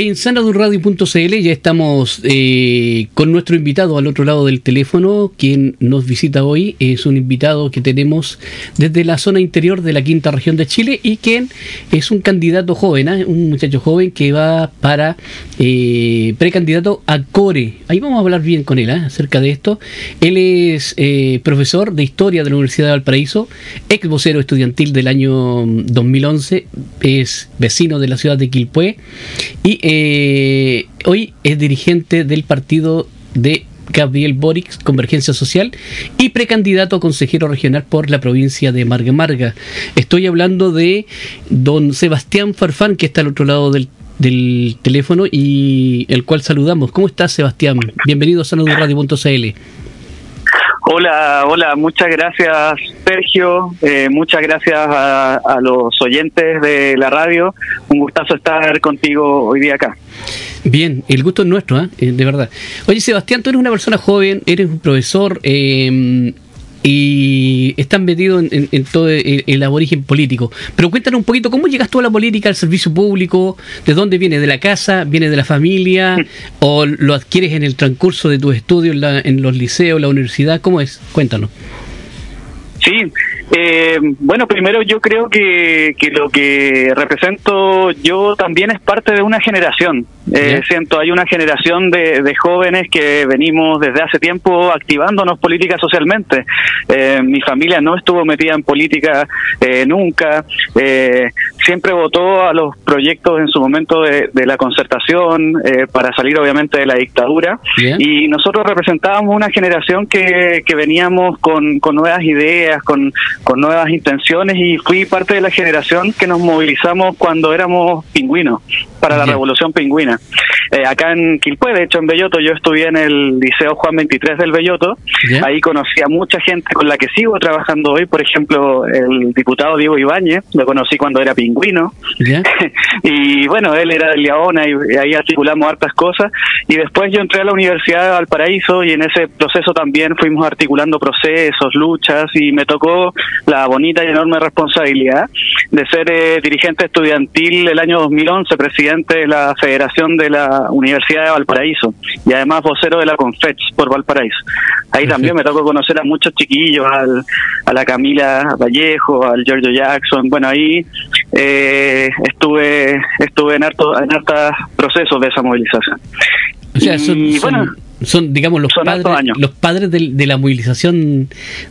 En sanadurradio.cl ya estamos eh, con nuestro invitado al otro lado del teléfono, quien nos visita hoy. Es un invitado que tenemos desde la zona interior de la quinta región de Chile y quien es un candidato joven, ¿eh? un muchacho joven que va para eh, precandidato a CORE. Ahí vamos a hablar bien con él acerca de esto. Él es profesor de Historia de la Universidad de Valparaíso, ex vocero estudiantil del año 2011, es vecino de la ciudad de Quilpué y eh, hoy es dirigente del partido de Gabriel Boric, Convergencia Social, y precandidato a consejero regional por la provincia de Marga Marga. Estoy hablando de don Sebastián Farfán, que está al otro lado del, del teléfono y el cual saludamos. ¿Cómo estás, Sebastián? Bienvenido a sanudurradio.cl. Hola, hola, muchas gracias Sergio, eh, muchas gracias a, a, los oyentes de la radio, un gustazo estar contigo hoy día acá. Bien, el gusto es nuestro, ¿eh? de verdad. Oye Sebastián, tú eres una persona joven, eres un profesor eh, y estás metido en, en, en, todo el, el, aborigen político. Pero cuéntanos un poquito, ¿cómo llegas tú a la política, al servicio público? ¿De dónde viene? ¿De la casa? ¿Viene de la familia? ¿O lo adquieres en el transcurso de tus estudios en, la, en los liceos, la universidad? ¿Cómo es? Cuéntanos. Sí, eh, bueno, primero yo creo que, que, lo que represento yo también es parte de una generación. Eh, siento, hay una generación de, de, jóvenes que venimos desde hace tiempo activándonos política socialmente. Eh, mi familia no estuvo metida en política eh, nunca. siempre votó a los proyectos en su momento de, de la concertación para salir obviamente de la dictadura. Bien. Y nosotros representábamos una generación que, que veníamos con, con nuevas ideas, con, con nuevas intenciones y fui parte de la generación que nos movilizamos cuando éramos pingüinos para la revolución pingüina. Eh, acá en Quilpue, de hecho en Belloto, yo estudié en el Liceo Juan 23 del Belloto, yeah. ahí conocí a mucha gente con la que sigo trabajando hoy, por ejemplo, el diputado Diego Ibáñez, lo conocí cuando era pingüino, yeah. y bueno, él era de Leona y, y, ahí articulamos hartas cosas, y después yo entré a la Universidad de Valparaíso y en ese proceso también fuimos articulando procesos, luchas, y me tocó la bonita y enorme responsabilidad de ser eh, dirigente estudiantil el año 2011, presidente de la Federación de la Universidad de Valparaíso y además vocero de la Confech por Valparaíso. Ahí también me tocó conocer a muchos chiquillos, al, a la Camila Vallejo, al Giorgio Jackson. Bueno, ahí eh, estuve estuve en harto en hartos procesos de esa movilización. O sea, son, y, bueno, son digamos los son padres los padres de, de, la movilización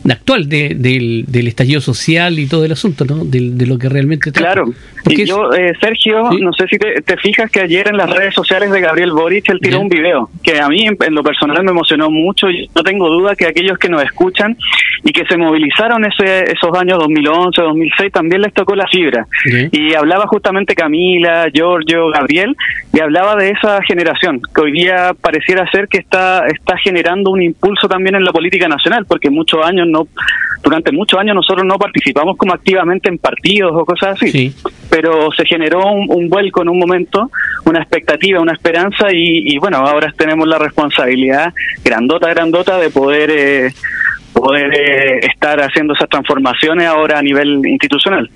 actual de, del, del, estallido social y todo el asunto no de, de lo que realmente trata. claro y yo eh, Sergio ¿sí? no sé si te, te, fijas que ayer en las redes sociales de Gabriel Boric él tiró un video que a mí en, en, lo personal me emocionó mucho. Y no tengo duda que aquellos que nos escuchan y que se movilizaron ese, esos años 2011 2006 también les tocó la fibra. Y hablaba justamente Camila Giorgio Gabriel y hablaba de esa generación que hoy día pareciera ser que está está, generando un impulso también en la política nacional, porque muchos años no, durante muchos años nosotros no participamos como activamente en partidos o cosas así, sí. Pero se generó un, un, vuelco en un momento, una expectativa, una esperanza y, y, bueno, ahora tenemos la responsabilidad grandota, grandota de poder eh, poder eh, estar haciendo esas transformaciones ahora a nivel institucional.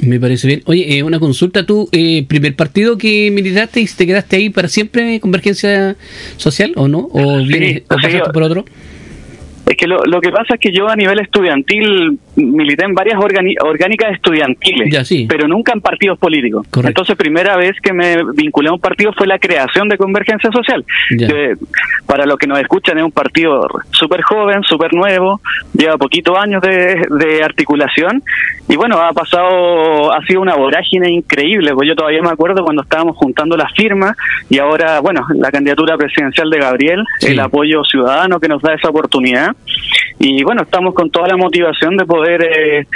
Me parece bien. Oye, eh, una consulta, ¿tú, eh, primer partido que militaste y te quedaste ahí para siempre, Convergencia Social, o no? ¿O, sí, vienes, o pasaste por otro? Es que lo, lo, que pasa es que yo a nivel estudiantil milité en varias orgánicas estudiantiles, ya, sí. pero nunca en partidos políticos. Correcto. Entonces, primera vez que me vinculé a un partido fue la creación de Convergencia Social. Que, para los que nos escuchan, es un partido súper joven, súper nuevo, lleva poquitos años de, de, articulación y bueno, ha pasado, ha sido una vorágine increíble, pues yo todavía me acuerdo cuando estábamos juntando las firmas y ahora, bueno, la candidatura presidencial de Gabriel, sí. el apoyo ciudadano que nos da esa oportunidad y bueno, estamos con toda la motivación de poder eh,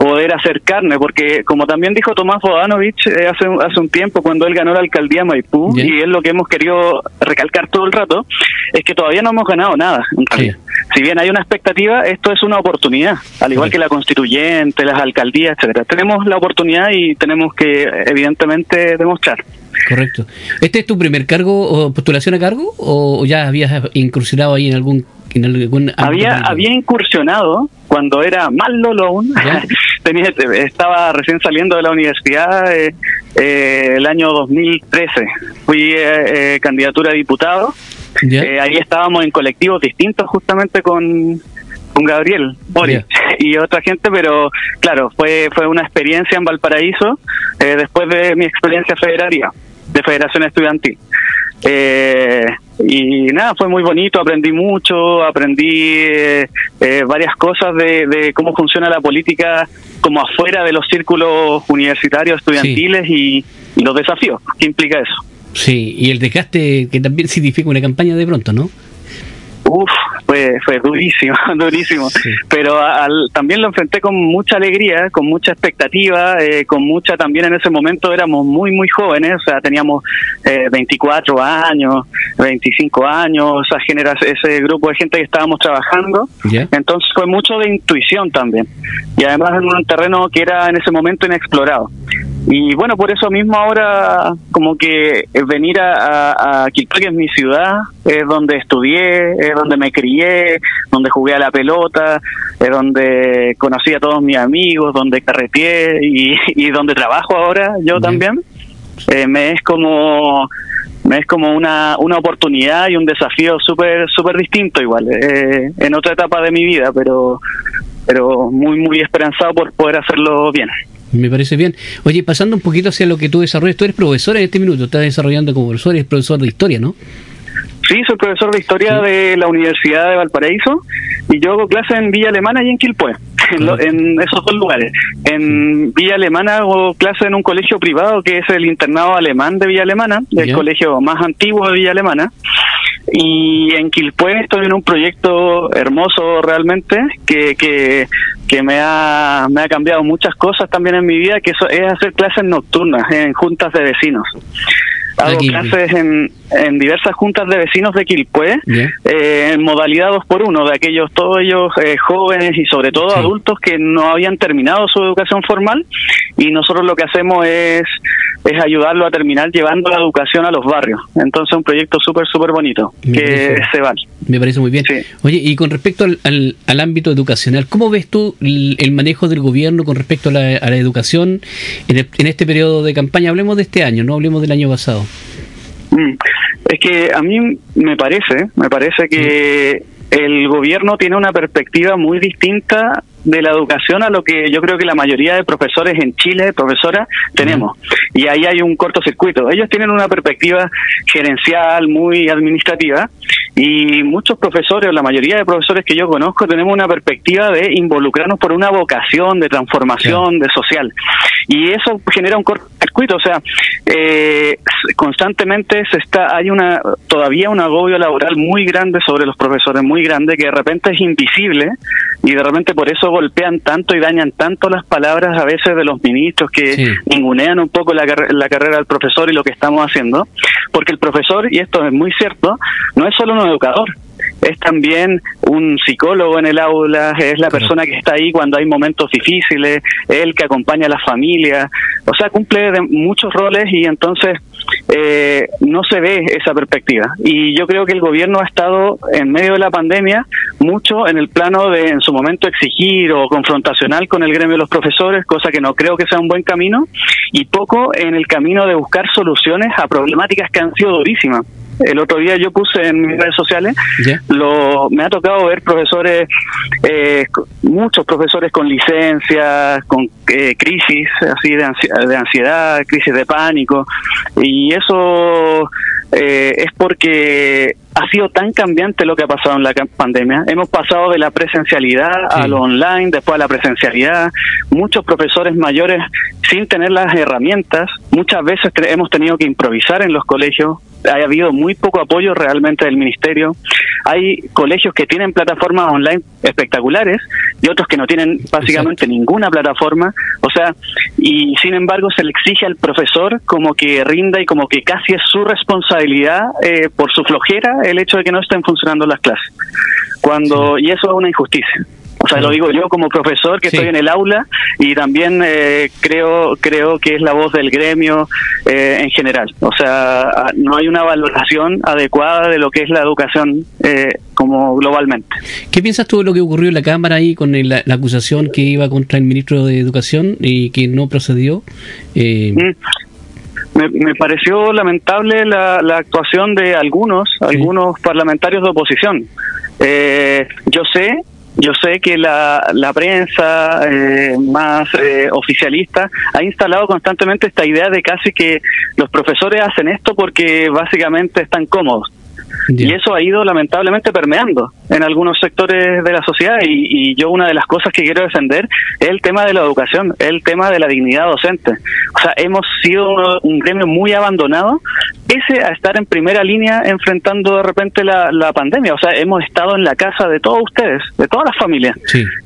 poder acercarme, porque como también dijo Tomás Bodanovich eh, hace, hace un tiempo cuando él ganó la alcaldía Maipú, yeah. y es lo que hemos querido recalcar todo el rato, es que todavía no hemos ganado nada. Sí. Si bien hay una expectativa, esto es una oportunidad, al igual sí. que la constituyente, las alcaldías, etcétera. Tenemos la oportunidad y tenemos que evidentemente demostrar. Correcto. ¿Este es tu primer cargo o postulación a cargo o ya habías incursionado ahí en algún en algún había había incursionado cuando era más Lolo aún tenía estaba recién saliendo de la universidad eh, eh, el año 2013. Fui eh, candidatura a diputado. ahí estábamos en colectivos distintos justamente con, con Gabriel Mori y otra gente, pero claro, fue fue una experiencia en Valparaíso después de mi experiencia federaria de Federación Estudiantil. Eh, y nada, fue muy bonito, aprendí mucho, aprendí eh, eh, varias cosas de, cómo funciona la política como afuera de los círculos universitarios, estudiantiles y, los desafíos que implica eso. Sí, y el desgaste que también significa una campaña de pronto, ¿no? Uf, fue, fue durísimo, durísimo. Pero también lo enfrenté con mucha alegría, con mucha expectativa, eh, con mucha también en ese momento éramos muy, muy jóvenes, o sea, teníamos eh, 24 años, 25 años, esa genera ese grupo de gente que estábamos trabajando. Entonces fue mucho de intuición también. Y además en un terreno que era en ese momento inexplorado. Y bueno, por eso mismo ahora como que venir a, a, que es mi ciudad, es donde estudié, es donde me crié, donde jugué a la pelota, es donde conocí a todos mis amigos, donde carreteé y, y donde trabajo ahora yo también, eh, me es como me es como una, una oportunidad y un desafío súper súper distinto igual, eh, en otra etapa de mi vida, pero pero muy muy esperanzado por poder hacerlo bien. Me parece bien. Oye, pasando un poquito hacia lo que tú desarrollas, tú eres profesor en este minuto, estás desarrollando como profesor, eres profesor de historia, ¿no? Sí, soy profesor de historia de la Universidad de Valparaíso y yo hago clases en Villa Alemana y en Quilpué, en, esos dos lugares. En Villa Alemana hago clases en un colegio privado que es el internado alemán de Villa Alemana, el colegio más antiguo de Villa Alemana. Y en Quilpué estoy en un proyecto hermoso realmente que, que, que me, ha, me ha cambiado muchas cosas también en mi vida, que eso es hacer clases nocturnas en juntas de vecinos. Hago clases en, en diversas juntas de vecinos de Quilpué, eh, en modalidad 2 por 1 de aquellos, todos ellos eh, jóvenes y sobre todo adultos que no habían terminado su educación formal y nosotros lo que hacemos es, es ayudarlo a terminar llevando la educación a los barrios. Entonces un proyecto súper, súper bonito que se va. Me parece muy bien. Oye, y con respecto al, al, ámbito educacional, ¿cómo ves tú el, manejo del gobierno con respecto a la, a la educación en, en este periodo de campaña? Hablemos de este año, no hablemos del año pasado. Mm. Es que a mí me parece, me parece que el gobierno tiene una perspectiva muy distinta de la educación a lo que yo creo que la mayoría de profesores en Chile, profesoras, tenemos. Y ahí hay un cortocircuito. Ellos tienen una perspectiva gerencial muy administrativa y muchos profesores, o la mayoría de profesores que yo conozco, tenemos una perspectiva de involucrarnos por una vocación de transformación, de social. Y eso genera un cortocircuito. O sea, eh, constantemente se está, hay una todavía un agobio laboral muy grande sobre los profesores, muy grande, que de repente es invisible y de repente por eso golpean tanto y dañan tanto las palabras a veces de los ministros que ningunean un poco la, la carrera del profesor y lo que estamos haciendo, porque el profesor, y esto es muy cierto, no es solo un educador, es también un psicólogo en el aula, es la persona que está ahí cuando hay momentos difíciles, es el que acompaña a la familia, o sea, cumple de muchos roles y entonces eh, no se ve esa perspectiva. Y yo creo que el gobierno ha estado en medio de la pandemia mucho en el plano de en su momento exigir o confrontacional con el gremio de los profesores, cosa que no creo que sea un buen camino, y poco en el camino de buscar soluciones a problemáticas que han sido durísimas el otro día yo puse en mis redes sociales, lo, me ha tocado ver profesores, eh, muchos profesores con licencias, con eh, crisis así de, de ansiedad, crisis de pánico, y eso eh, es porque ha sido tan cambiante lo que ha pasado en la pandemia. Hemos pasado de la presencialidad a lo online, después a la presencialidad. Muchos profesores mayores sin tener las herramientas, muchas veces hemos tenido que improvisar en los colegios. Ha habido muy poco apoyo realmente del ministerio. Hay colegios que tienen plataformas online espectaculares y otros que no tienen básicamente ninguna plataforma. O sea, y sin embargo se le exige al profesor como que rinda y como que casi es su responsabilidad eh, por su flojera el hecho de que no estén funcionando las clases. Cuando y eso es una injusticia. O sea, lo digo yo como profesor que estoy en el aula y también eh, creo creo que es la voz del gremio eh, en general. O sea, no hay una valoración adecuada de lo que es la educación eh, como globalmente. ¿Qué piensas tú de lo que ocurrió en la Cámara ahí con la, acusación que iba contra el ministro de Educación y que no procedió? Mm. me, pareció lamentable la, actuación de algunos, algunos parlamentarios de oposición. Eh, yo sé yo sé que la, la prensa eh, más eh, oficialista ha instalado constantemente esta idea de casi que los profesores hacen esto porque básicamente están cómodos. Y eso ha ido lamentablemente permeando en algunos sectores de la sociedad y, yo una de las cosas que quiero defender es el tema de la educación, el tema de la dignidad docente. O sea, hemos sido un gremio muy abandonado pese a estar en primera línea enfrentando de repente la, pandemia. O sea, hemos estado en la casa de todos ustedes, de todas las familias.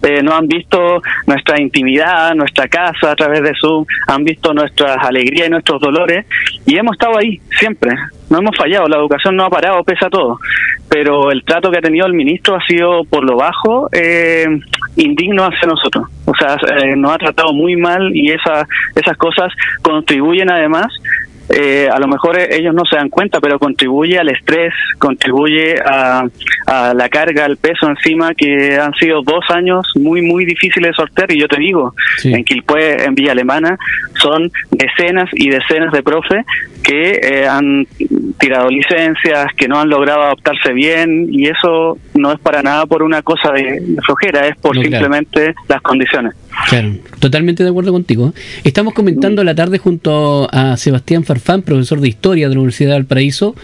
Eh, no han visto nuestra intimidad, nuestra casa a través de Zoom, han visto nuestras alegrías y nuestros dolores y hemos estado ahí siempre no hemos fallado, la educación no ha parado pese a todo, pero el trato que ha tenido el ministro ha sido por lo bajo eh, indigno hacia nosotros. O sea, eh, nos ha tratado muy mal y esa, esas cosas contribuyen además eh, a lo mejor ellos no se dan cuenta, pero contribuye al estrés, contribuye a, la carga, al peso encima, que han sido dos años muy, muy difíciles de sortear. Y yo te digo, en Quilpue, en Villa Alemana, son decenas y decenas de profes que eh, han tirado licencias, que no han logrado adaptarse bien, y eso no es para nada por una cosa de, flojera, es por simplemente las condiciones. Claro, totalmente de acuerdo contigo. Estamos comentando la tarde junto a Sebastián Farfán, profesor de Historia de la Universidad de Valparaíso,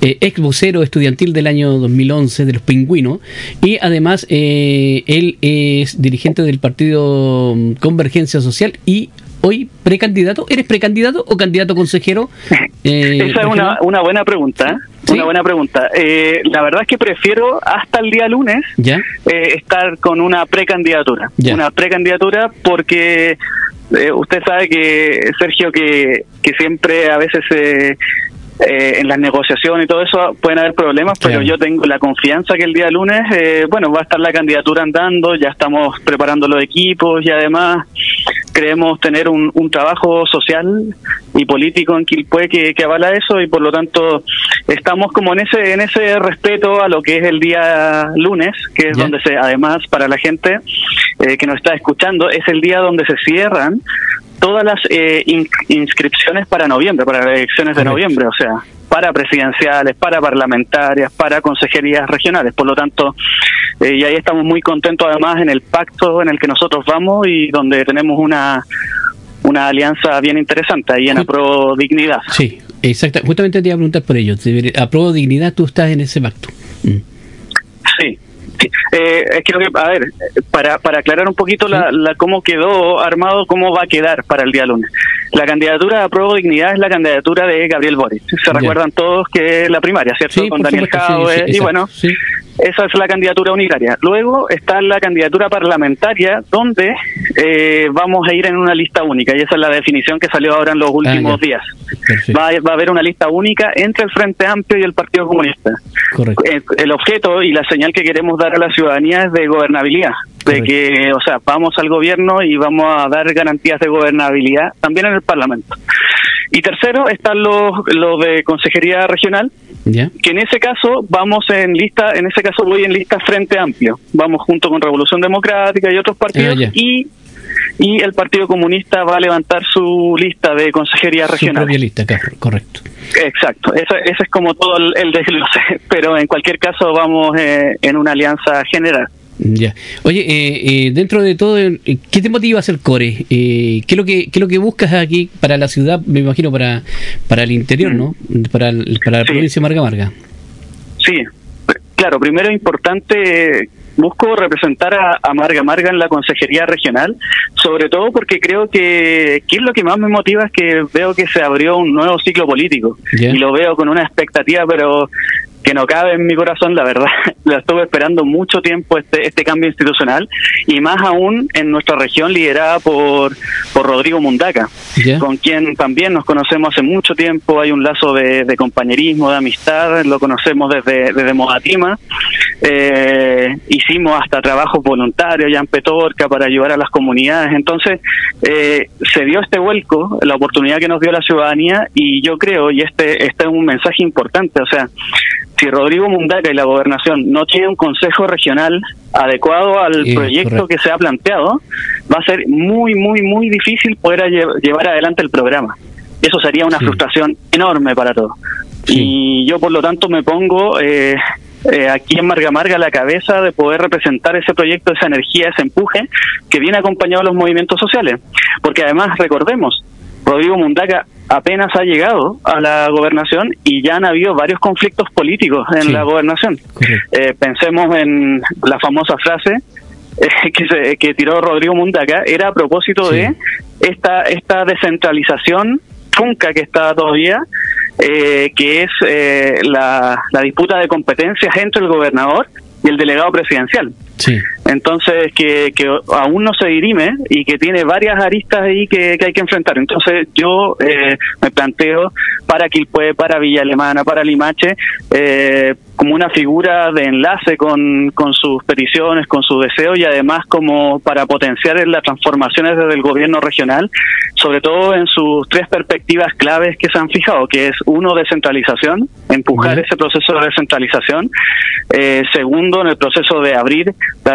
eh, ex vocero estudiantil del año 2011 de los Pingüinos, y además eh, él es dirigente del partido Convergencia Social y hoy precandidato. ¿Eres precandidato o candidato consejero? Eh, Esa es una, una, buena pregunta. ¿eh? Una buena pregunta. Eh, la verdad es que prefiero hasta el día lunes ¿Ya? estar con una precandidatura. Una precandidatura porque usted sabe que, Sergio, que, que siempre a veces se eh, en las negociaciones y todo eso pueden haber problemas, pero yo tengo la confianza que el día lunes, eh, bueno, va a estar la candidatura andando, ya estamos preparando los equipos y además creemos tener un, trabajo social y político en Quilpue que, que, avala eso y por lo tanto estamos como en ese en ese respeto a lo que es el día lunes, que es donde se, además para la gente eh, que nos está escuchando, es el día donde se cierran todas las eh, inscripciones para noviembre, para las elecciones de noviembre, o sea, para presidenciales, para parlamentarias, para consejerías regionales. Por lo tanto, eh, y ahí estamos muy contentos además en el pacto en el que nosotros vamos y donde tenemos una una alianza bien interesante ahí en Apro Dignidad. Sí, exacto. Justamente te iba a preguntar por ello. Apro Dignidad, tú estás en ese pacto. Mm. Sí, eh, es que, a ver, para, para aclarar un poquito la, cómo quedó armado, cómo va a quedar para el día lunes. La candidatura de Apruebo Dignidad es la candidatura de Gabriel Boris. Se recuerdan todos que es la primaria, ¿cierto? Con Daniel Jaue. y bueno, esa es la candidatura unitaria. Luego está la candidatura parlamentaria, donde eh, vamos a ir en una lista única, y esa es la definición que salió ahora en los ah, últimos días. Va, va, a haber una lista única entre el Frente Amplio y el Partido Comunista. El, el, objeto y la señal que queremos dar a la ciudadanía es de gobernabilidad, de que, o sea, vamos al gobierno y vamos a dar garantías de gobernabilidad también en el Parlamento. Y tercero están los, los de Consejería Regional, que en ese caso vamos en lista, en ese caso voy en lista Frente Amplio, vamos junto con Revolución Democrática y otros partidos ah, y y el Partido Comunista va a levantar su lista de consejería regional. Su lista, correcto. Exacto, ese, es como todo el, desglose, pero en cualquier caso vamos eh, en una alianza general. Ya. Oye, eh, eh, dentro de todo, ¿qué te motiva a hacer core? ¿qué, es lo que, ¿Qué es lo que buscas aquí para la ciudad, me imagino, para, para el interior, mm. ¿no? Para, para la provincia de Marga Marga. Sí, claro, primero importante busco representar a, Marga Marga en la consejería regional, sobre todo porque creo que, que es lo que más me motiva es que veo que se abrió un nuevo ciclo político. Y lo veo con una expectativa pero que no cabe en mi corazón, la verdad. Lo estuve esperando mucho tiempo este, este cambio institucional y más aún en nuestra región liderada por, por Rodrigo Mundaca, con quien también nos conocemos hace mucho tiempo. Hay un lazo de, compañerismo, de amistad, lo conocemos desde, desde Mojatima. Eh, hicimos hasta trabajo voluntario ya en Petorca para ayudar a las comunidades. Entonces, eh, se dio este vuelco, la oportunidad que nos dio la ciudadanía y yo creo, y este, este es un mensaje importante, o sea, si Rodrigo Mundaca y la gobernación no tienen un consejo regional adecuado al proyecto que se ha planteado, va a ser muy, muy, muy difícil poder llevar adelante el programa. Y eso sería una frustración enorme para todos. Y yo, por lo tanto, me pongo eh, eh, aquí en Marga Marga la cabeza de poder representar ese proyecto, esa energía, ese empuje que viene acompañado de los movimientos sociales. Porque además, recordemos, Rodrigo Mundaca apenas ha llegado a la gobernación y ya han habido varios conflictos políticos en la gobernación. Eh, pensemos en la famosa frase eh, que, que tiró Rodrigo Mundaca, era a propósito de esta, esta descentralización trunca que está todavía, eh, que es eh, la, la disputa de competencias entre el gobernador y el delegado presidencial. Sí. Entonces, que, que aún no se dirime y que tiene varias aristas ahí que, que hay que enfrentar. Entonces, yo eh, me planteo para Quilpue, para Villa Alemana, para Limache, eh, como una figura de enlace con, con sus peticiones, con sus deseos y además como para potenciar las transformaciones desde el gobierno regional, sobre todo en sus tres perspectivas claves que se han fijado, que es uno, descentralización, empujar ese proceso de descentralización, eh, segundo, en el proceso de abrir la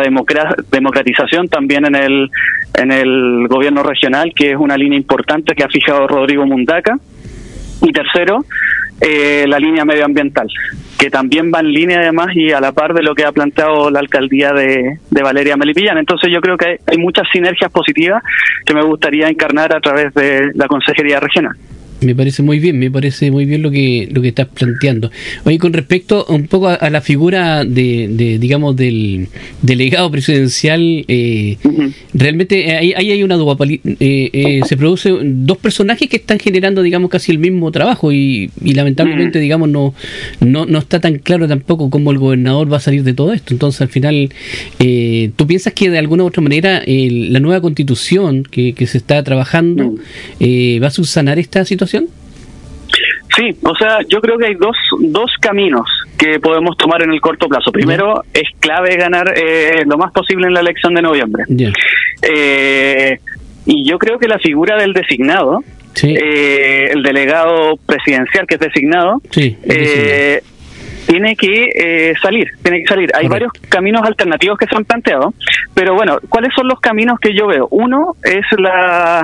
democratización también en el, en el gobierno regional, que es una línea importante que ha fijado Rodrigo Mundaca, y tercero, eh, la línea medioambiental, que también va en línea además y a la par de lo que ha planteado la alcaldía de, de Valeria Melipillán. Entonces yo creo que hay muchas sinergias positivas que me gustaría encarnar a través de la Consejería Regional. Me parece muy bien, me parece muy bien lo que lo que estás planteando. Oye, con respecto un poco a, la figura de, digamos, del delegado presidencial, eh, realmente ahí, hay una dualidad, eh, eh, se producen dos personajes que están generando, digamos, casi el mismo trabajo y, lamentablemente, digamos, no, no, no está tan claro tampoco cómo el gobernador va a salir de todo esto. Entonces, al final, ¿tú piensas que de alguna u otra manera la nueva constitución que, que se está trabajando va a subsanar esta situación? Sí, o sea, yo creo que hay dos, dos caminos que podemos tomar en el corto plazo. Primero, es clave ganar eh, lo más posible en la elección de noviembre. Eh, y yo creo que la figura del designado, eh, el delegado presidencial que es designado, tiene que salir, tiene que salir. Hay varios caminos alternativos que se han planteado, pero bueno, ¿cuáles son los caminos que yo veo? Uno es la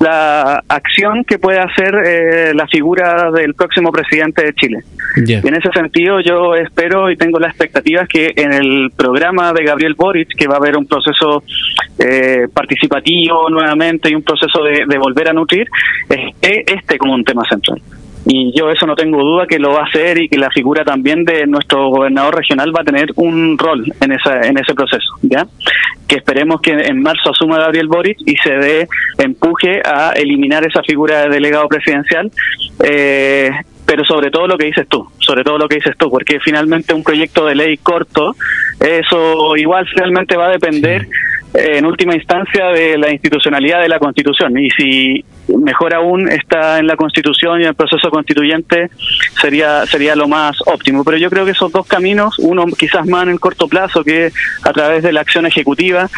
la acción que puede hacer eh, la figura del próximo presidente de Chile. en ese sentido yo espero y tengo la expectativa que en el programa de Gabriel Boric, que va a haber un proceso eh, participativo nuevamente y un proceso de, de volver a nutrir, esté este como un tema central y yo eso no tengo duda que lo va a hacer y que la figura también de nuestro gobernador regional va a tener un rol en esa en ese proceso ya que esperemos que en marzo asuma Gabriel Boric y se dé empuje a eliminar esa figura de delegado presidencial eh, pero sobre todo lo que dices tú, sobre todo lo que dices tú, porque finalmente un proyecto de ley corto, eso igual finalmente va a depender en última instancia de la institucionalidad de la Constitución. Y si mejor aún está en la Constitución y en el proceso constituyente, sería sería lo más óptimo. Pero yo creo que esos dos caminos, uno quizás más en el corto plazo, que a través de la acción ejecutiva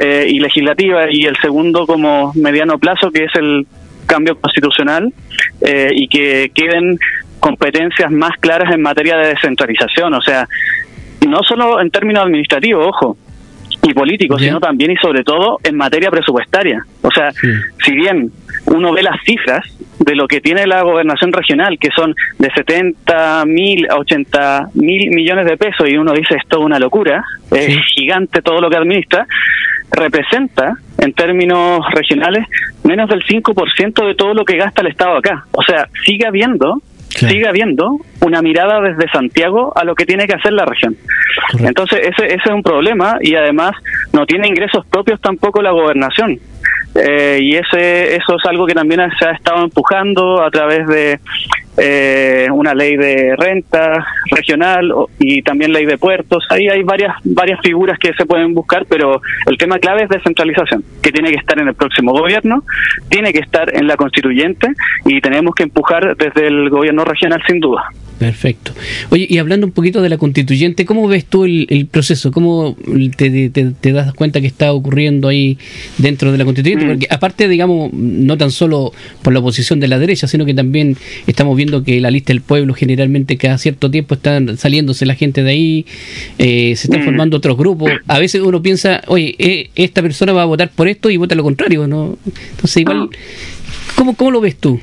eh, y legislativa, y el segundo como mediano plazo, que es el cambio constitucional, eh, y que queden competencias más claras en materia de descentralización. O sea, no solo en términos administrativos, ojo, y políticos, sino también y sobre todo en materia presupuestaria. O sea, si bien uno ve las cifras de lo que tiene la gobernación regional, que son de 70 mil a 80 mil millones de pesos, y uno dice esto es una locura, es gigante todo lo que administra, representa en términos regionales menos del 5% de todo lo que gasta el Estado acá. O sea, sigue habiendo sigue habiendo una mirada desde Santiago a lo que tiene que hacer la región. Entonces, ese, ese es un problema y además no tiene ingresos propios tampoco la gobernación. Eh, y ese eso es algo que también se ha estado empujando a través de eh, una ley de renta regional y también ley de puertos. Ahí hay varias varias figuras que se pueden buscar, pero el tema clave es descentralización, que tiene que estar en el próximo gobierno, tiene que estar en la constituyente y tenemos que empujar desde el gobierno regional sin duda. Perfecto. Oye, y hablando un poquito de la constituyente, ¿cómo ves tú el, proceso? ¿Cómo te, te, das cuenta que está ocurriendo ahí dentro de la constituyente? Mm. Porque aparte, digamos, no tan solo por la oposición de la derecha, sino que también estamos viendo que la lista del pueblo generalmente cada cierto tiempo están saliéndose la gente de ahí, eh, se están mm. formando otros grupos. A veces uno piensa, oye, eh, esta persona va a votar por esto y vota lo contrario, ¿no? Entonces igual... ¿Cómo, cómo lo ves tú?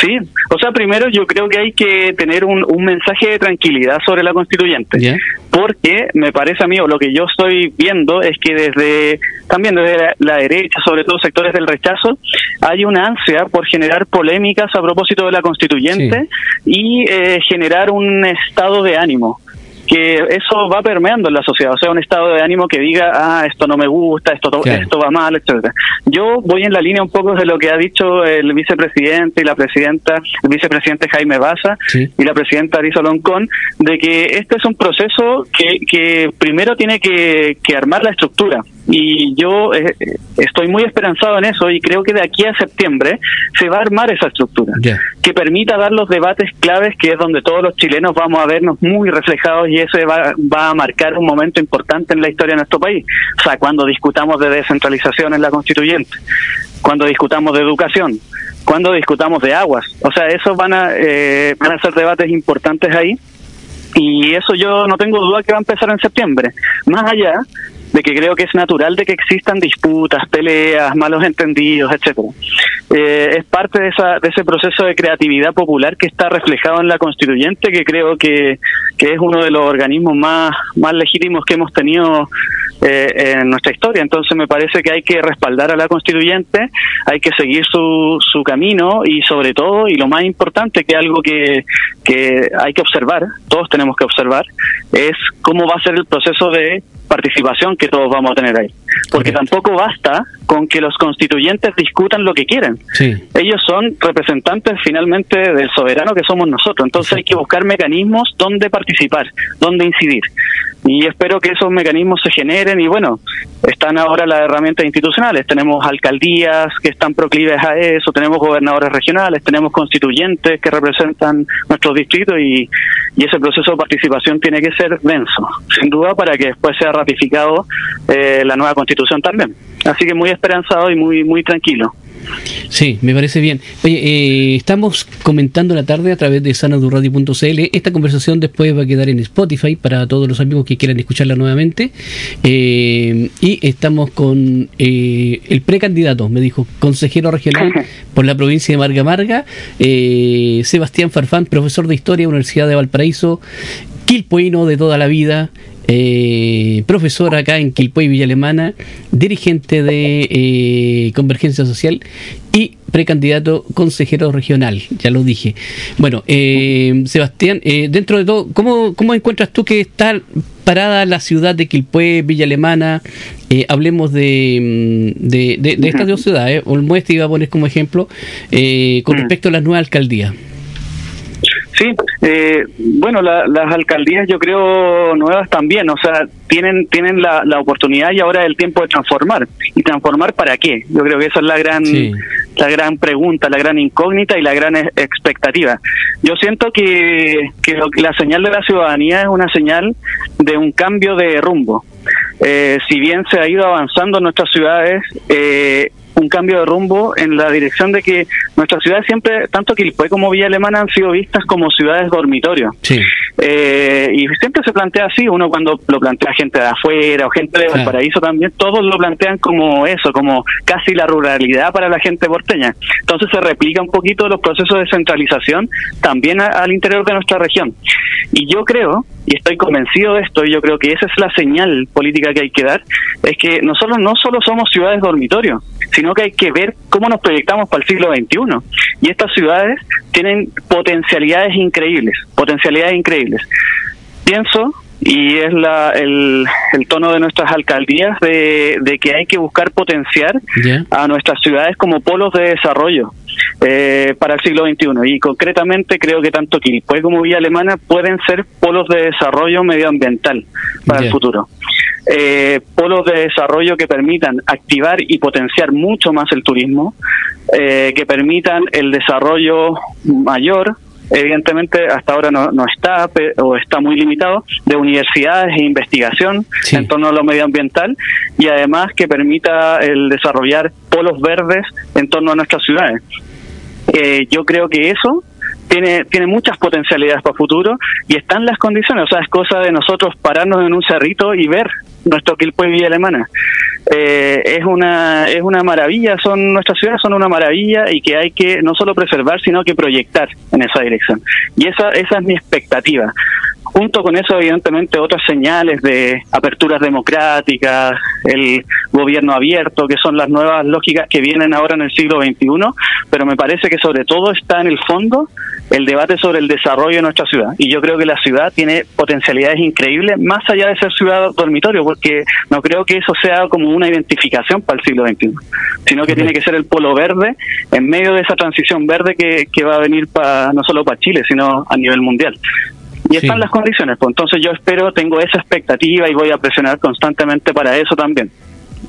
Sí, o sea, primero yo creo que hay que tener un, mensaje de tranquilidad sobre la constituyente, porque me parece a mí, o lo que yo estoy viendo es que desde también desde la, derecha, sobre todo sectores del rechazo, hay una ansia por generar polémicas a propósito de la constituyente y eh, generar un estado de ánimo que eso va permeando en la sociedad, o sea, un estado de ánimo que diga, ah, esto no me gusta, esto, esto va mal, etcétera. Yo voy en la línea un poco de lo que ha dicho el vicepresidente y la presidenta, el vicepresidente Jaime Baza y la presidenta Arisa Loncón, de que este es un proceso que, que primero tiene que, que armar la estructura. Y yo eh, estoy muy esperanzado en eso y creo que de aquí a septiembre se va a armar esa estructura que permita dar los debates claves que es donde todos los chilenos vamos a vernos muy reflejados y eso va, va a marcar un momento importante en la historia de nuestro país. O sea, cuando discutamos de descentralización en la constituyente, cuando discutamos de educación, cuando discutamos de aguas. O sea, esos van a, eh, van a ser debates importantes ahí y eso yo no tengo duda que va a empezar en septiembre. Más allá de que creo que es natural de que existan disputas, peleas, malos entendidos, etcétera. Eh, es parte de, esa, de ese proceso de creatividad popular que está reflejado en la constituyente, que creo que, que es uno de los organismos más, más legítimos que hemos tenido eh, en nuestra historia. Entonces me parece que hay que respaldar a la constituyente, hay que seguir su, su camino y sobre todo, y lo más importante, que algo que, que hay que observar, todos tenemos que observar, es cómo va a ser el proceso de participación que todos vamos a tener ahí. Porque tampoco basta con que los constituyentes discutan lo que quieren. Ellos son representantes finalmente del soberano que somos nosotros. Entonces hay que buscar mecanismos donde participar, donde incidir. Y espero que esos mecanismos se generen y bueno, están ahora las herramientas institucionales. Tenemos alcaldías que están proclives a eso, tenemos gobernadores regionales, tenemos constituyentes que representan nuestros distritos y, y ese proceso de participación tiene que ser denso, sin duda, para que después sea ratificado eh, la nueva constitución también. Así que muy esperanzado y muy, muy tranquilo. Sí, me parece bien. Oye, eh, estamos comentando la tarde a través de sanadurradio.cl. Esta conversación después va a quedar en Spotify para todos los amigos que quieran escucharla nuevamente. Eh, y estamos con eh, el precandidato, me dijo, consejero regional por la provincia de Marga Marga, Sebastián Farfán, profesor de Historia, Universidad de Valparaíso, quilpuino de toda la vida, eh, profesor acá en Quilpuey, Villa Alemana, dirigente de eh, Convergencia Social y precandidato consejero regional, ya lo dije. Bueno, eh, Sebastián, eh, dentro de todo, ¿cómo, ¿cómo encuentras tú que está parada la ciudad de Quilpué, Villa Alemana? hablemos de, mm, de, de, estas dos ciudades, Olmueste iba a poner como ejemplo, con mm. respecto a las nuevas alcaldías. Sí, eh, bueno, las alcaldías yo creo nuevas también, o sea, tienen tienen la, oportunidad y ahora es el tiempo de transformar. ¿Y transformar para qué? Yo creo que esa es la gran la gran pregunta, la gran incógnita y la gran expectativa. Yo siento que, que la señal de la ciudadanía es una señal de un cambio de rumbo. Eh, si bien se ha ido avanzando en nuestras ciudades, eh, un cambio de rumbo en la dirección de que nuestras ciudades siempre, tanto Quilpué como Villa Alemana, han sido vistas como ciudades dormitorio. Eh, y siempre se plantea así, uno cuando lo plantea gente de afuera o gente de Valparaíso también, todos lo plantean como eso, como casi la ruralidad para la gente porteña. Entonces se replica un poquito los procesos de centralización también al interior de nuestra región. Y yo creo, y estoy convencido de esto, y yo creo que esa es la señal política que hay que dar, es que nosotros no solo somos ciudades dormitorio, sino que hay que ver cómo nos proyectamos para el siglo XXI. Y estas ciudades tienen potencialidades increíbles, potencialidades increíbles. Pienso, y es la, el, el tono de nuestras alcaldías, de, de que hay que buscar potenciar a nuestras ciudades como polos de desarrollo. Eh, para el siglo XXI. Y concretamente creo que tanto Quilpué como Villa Alemana pueden ser polos de desarrollo medioambiental para el futuro eh, polos de desarrollo que permitan activar y potenciar mucho más el turismo, eh, que permitan el desarrollo mayor evidentemente hasta ahora no, no, está o está muy limitado de universidades e investigación en torno a lo medioambiental y además que permita el desarrollar polos verdes en torno a nuestras ciudades. Eh, yo creo que eso tiene, tiene muchas potencialidades para el futuro y están las condiciones, o sea, es cosa de nosotros pararnos en un cerrito y ver nuestro Quilpue Villa Alemana. Eh, es una es una maravilla, son nuestras ciudades son una maravilla y que hay que no solo preservar, sino que proyectar en esa dirección. Y esa esa es mi expectativa. Junto con eso, evidentemente, otras señales de aperturas democráticas, el gobierno abierto, que son las nuevas lógicas que vienen ahora en el siglo XXI, pero me parece que sobre todo está en el fondo el debate sobre el desarrollo de nuestra ciudad. Y yo creo que la ciudad tiene potencialidades increíbles, más allá de ser ciudad dormitorio, porque no creo que eso sea como una identificación para el siglo XXI, sino que tiene que ser el polo verde en medio de esa transición verde que, que va a venir para no solo para Chile, sino a nivel mundial y están las condiciones. Pues entonces yo espero, tengo esa expectativa y voy a presionar constantemente para eso también.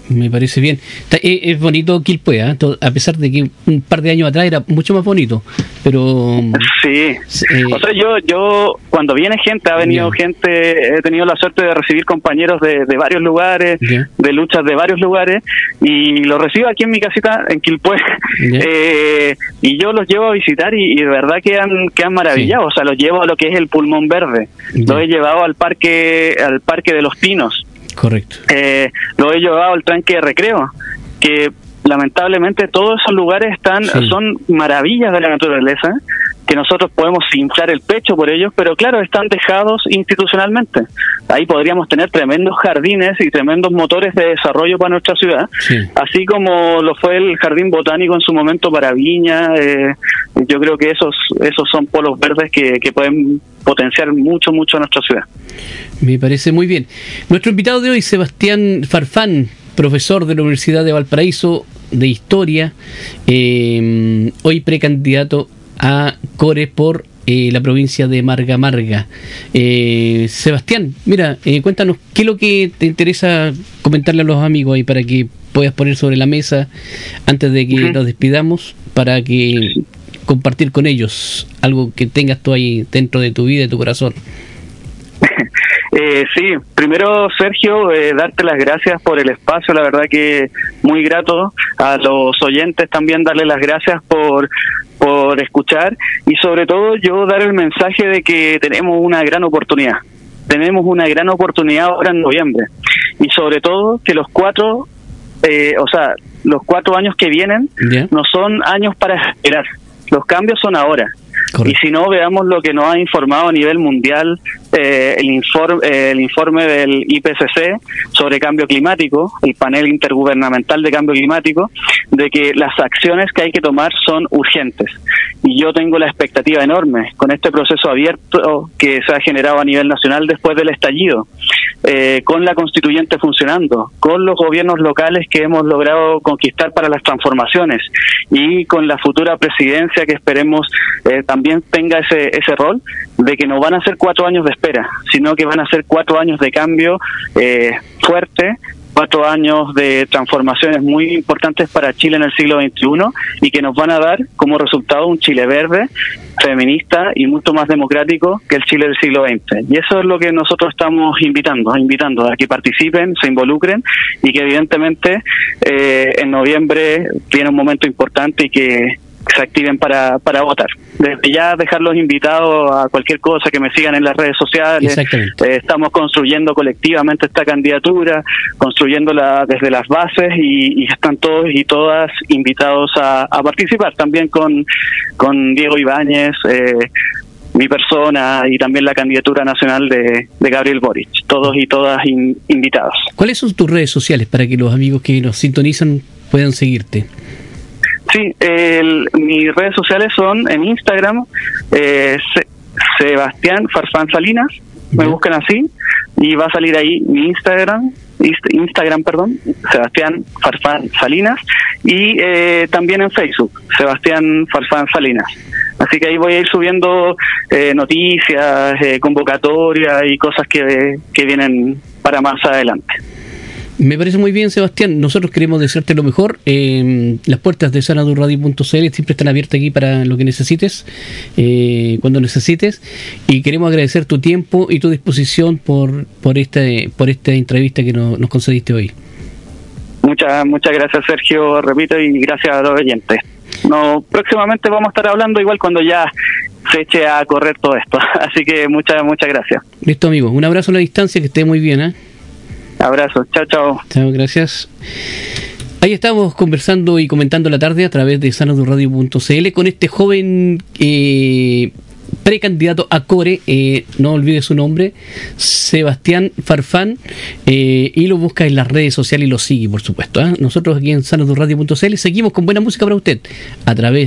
Me parece bien. Eh, es bonito Quilpue, ¿eh? a pesar de que un par de años atrás era mucho más bonito, pero... Sí, eh, o sea, yo, yo, cuando viene gente, ha venido gente, he tenido la suerte de recibir compañeros de, varios lugares, de luchas de varios lugares, y los recibo aquí en mi casita, en Quilpue, y yo los llevo a visitar y, de verdad que han maravillados, o sea, los llevo a lo que es el pulmón verde, los he llevado al parque, al parque de los pinos, Correcto. Eh, lo he llevado al tranque de recreo, que lamentablemente todos esos lugares están son maravillas de la naturaleza que nosotros podemos inflar el pecho por ellos, pero claro, están dejados institucionalmente. Ahí podríamos tener tremendos jardines y tremendos motores de desarrollo para nuestra ciudad, así como lo fue el jardín botánico en su momento para Viña. Eh, yo creo que esos esos son polos verdes que, que pueden potenciar mucho, mucho a nuestra ciudad. Me parece muy bien. Nuestro invitado de hoy, Sebastián Farfán, profesor de la Universidad de Valparaíso de Historia, eh, hoy precandidato a Core por eh, la provincia de Marga Marga. Eh, Sebastián, mira, cuéntanos qué es lo que te interesa comentarle a los amigos ahí para que puedas poner sobre la mesa antes de que nos despidamos, para que compartir con ellos algo que tengas tú ahí dentro de tu vida y tu corazón. Eh, sí, primero Sergio, eh, darte las gracias por el espacio, la verdad que muy grato. A los oyentes también darle las gracias por, por escuchar y sobre todo yo dar el mensaje de que tenemos una gran oportunidad. Tenemos una gran oportunidad ahora en noviembre y sobre todo que los cuatro, eh, o sea, los cuatro años que vienen no son años para esperar, los cambios son ahora. Y si no, veamos lo que nos ha informado a nivel mundial eh, el, informe, eh, el informe del IPCC sobre cambio climático, el panel intergubernamental de cambio climático, de que las acciones que hay que tomar son urgentes. Y yo tengo la expectativa enorme con este proceso abierto que se ha generado a nivel nacional después del estallido, eh, con la constituyente funcionando, con los gobiernos locales que hemos logrado conquistar para las transformaciones y con la futura presidencia que esperemos también tenga ese, ese rol de que no van a ser cuatro años de espera, sino que van a ser cuatro años de cambio eh, fuerte, cuatro años de transformaciones muy importantes para Chile en el siglo XXI y que nos van a dar como resultado un Chile verde, feminista y mucho más democrático que el Chile del siglo XX. Y eso es lo que nosotros estamos invitando, invitando a que participen, se involucren y que evidentemente eh, en noviembre viene un momento importante y que se activen para, para votar. Desde ya dejarlos invitados a cualquier cosa que me sigan en las redes sociales. Eh, estamos construyendo colectivamente esta candidatura, construyéndola desde las bases y, están todos y todas invitados a, participar. También con, con Diego Ibáñez, eh, mi persona y también la candidatura nacional de, Gabriel Boric. Todos y todas invitados. ¿Cuáles son tus redes sociales para que los amigos que nos sintonizan puedan seguirte? Sí, mis redes sociales son en Instagram, eh, Sebastián Farfán Salinas, me buscan así y va a salir ahí mi Instagram, Instagram, perdón, Sebastián Farfán Salinas y eh, también en Facebook, Sebastián Farfán Salinas. Así que ahí voy a ir subiendo eh, noticias, eh, convocatorias y cosas que, que vienen para más adelante. Me parece muy bien, Sebastián. Nosotros queremos desearte lo mejor. Eh, las puertas de sanadurradio.cl siempre están abiertas aquí para lo que necesites, eh, cuando necesites. Y queremos agradecer tu tiempo y tu disposición por, por, este, por esta entrevista que nos, concediste hoy. Muchas, muchas gracias, Sergio. Repito, y gracias a los oyentes. No, próximamente vamos a estar hablando igual cuando ya se eche a correr todo esto. Así que muchas, muchas gracias. Listo, amigo. Un abrazo a la distancia, que esté muy bien. ¿eh? Abrazo, chao, chao. Chao, gracias. Ahí estamos conversando y comentando la tarde a través de sanadurradio.cl con este joven eh, precandidato a Core, eh, no olvide su nombre, Sebastián Farfán, eh, y lo busca en las redes sociales y lo sigue, por supuesto. Nosotros aquí en sanadurradio.cl seguimos con buena música para usted a través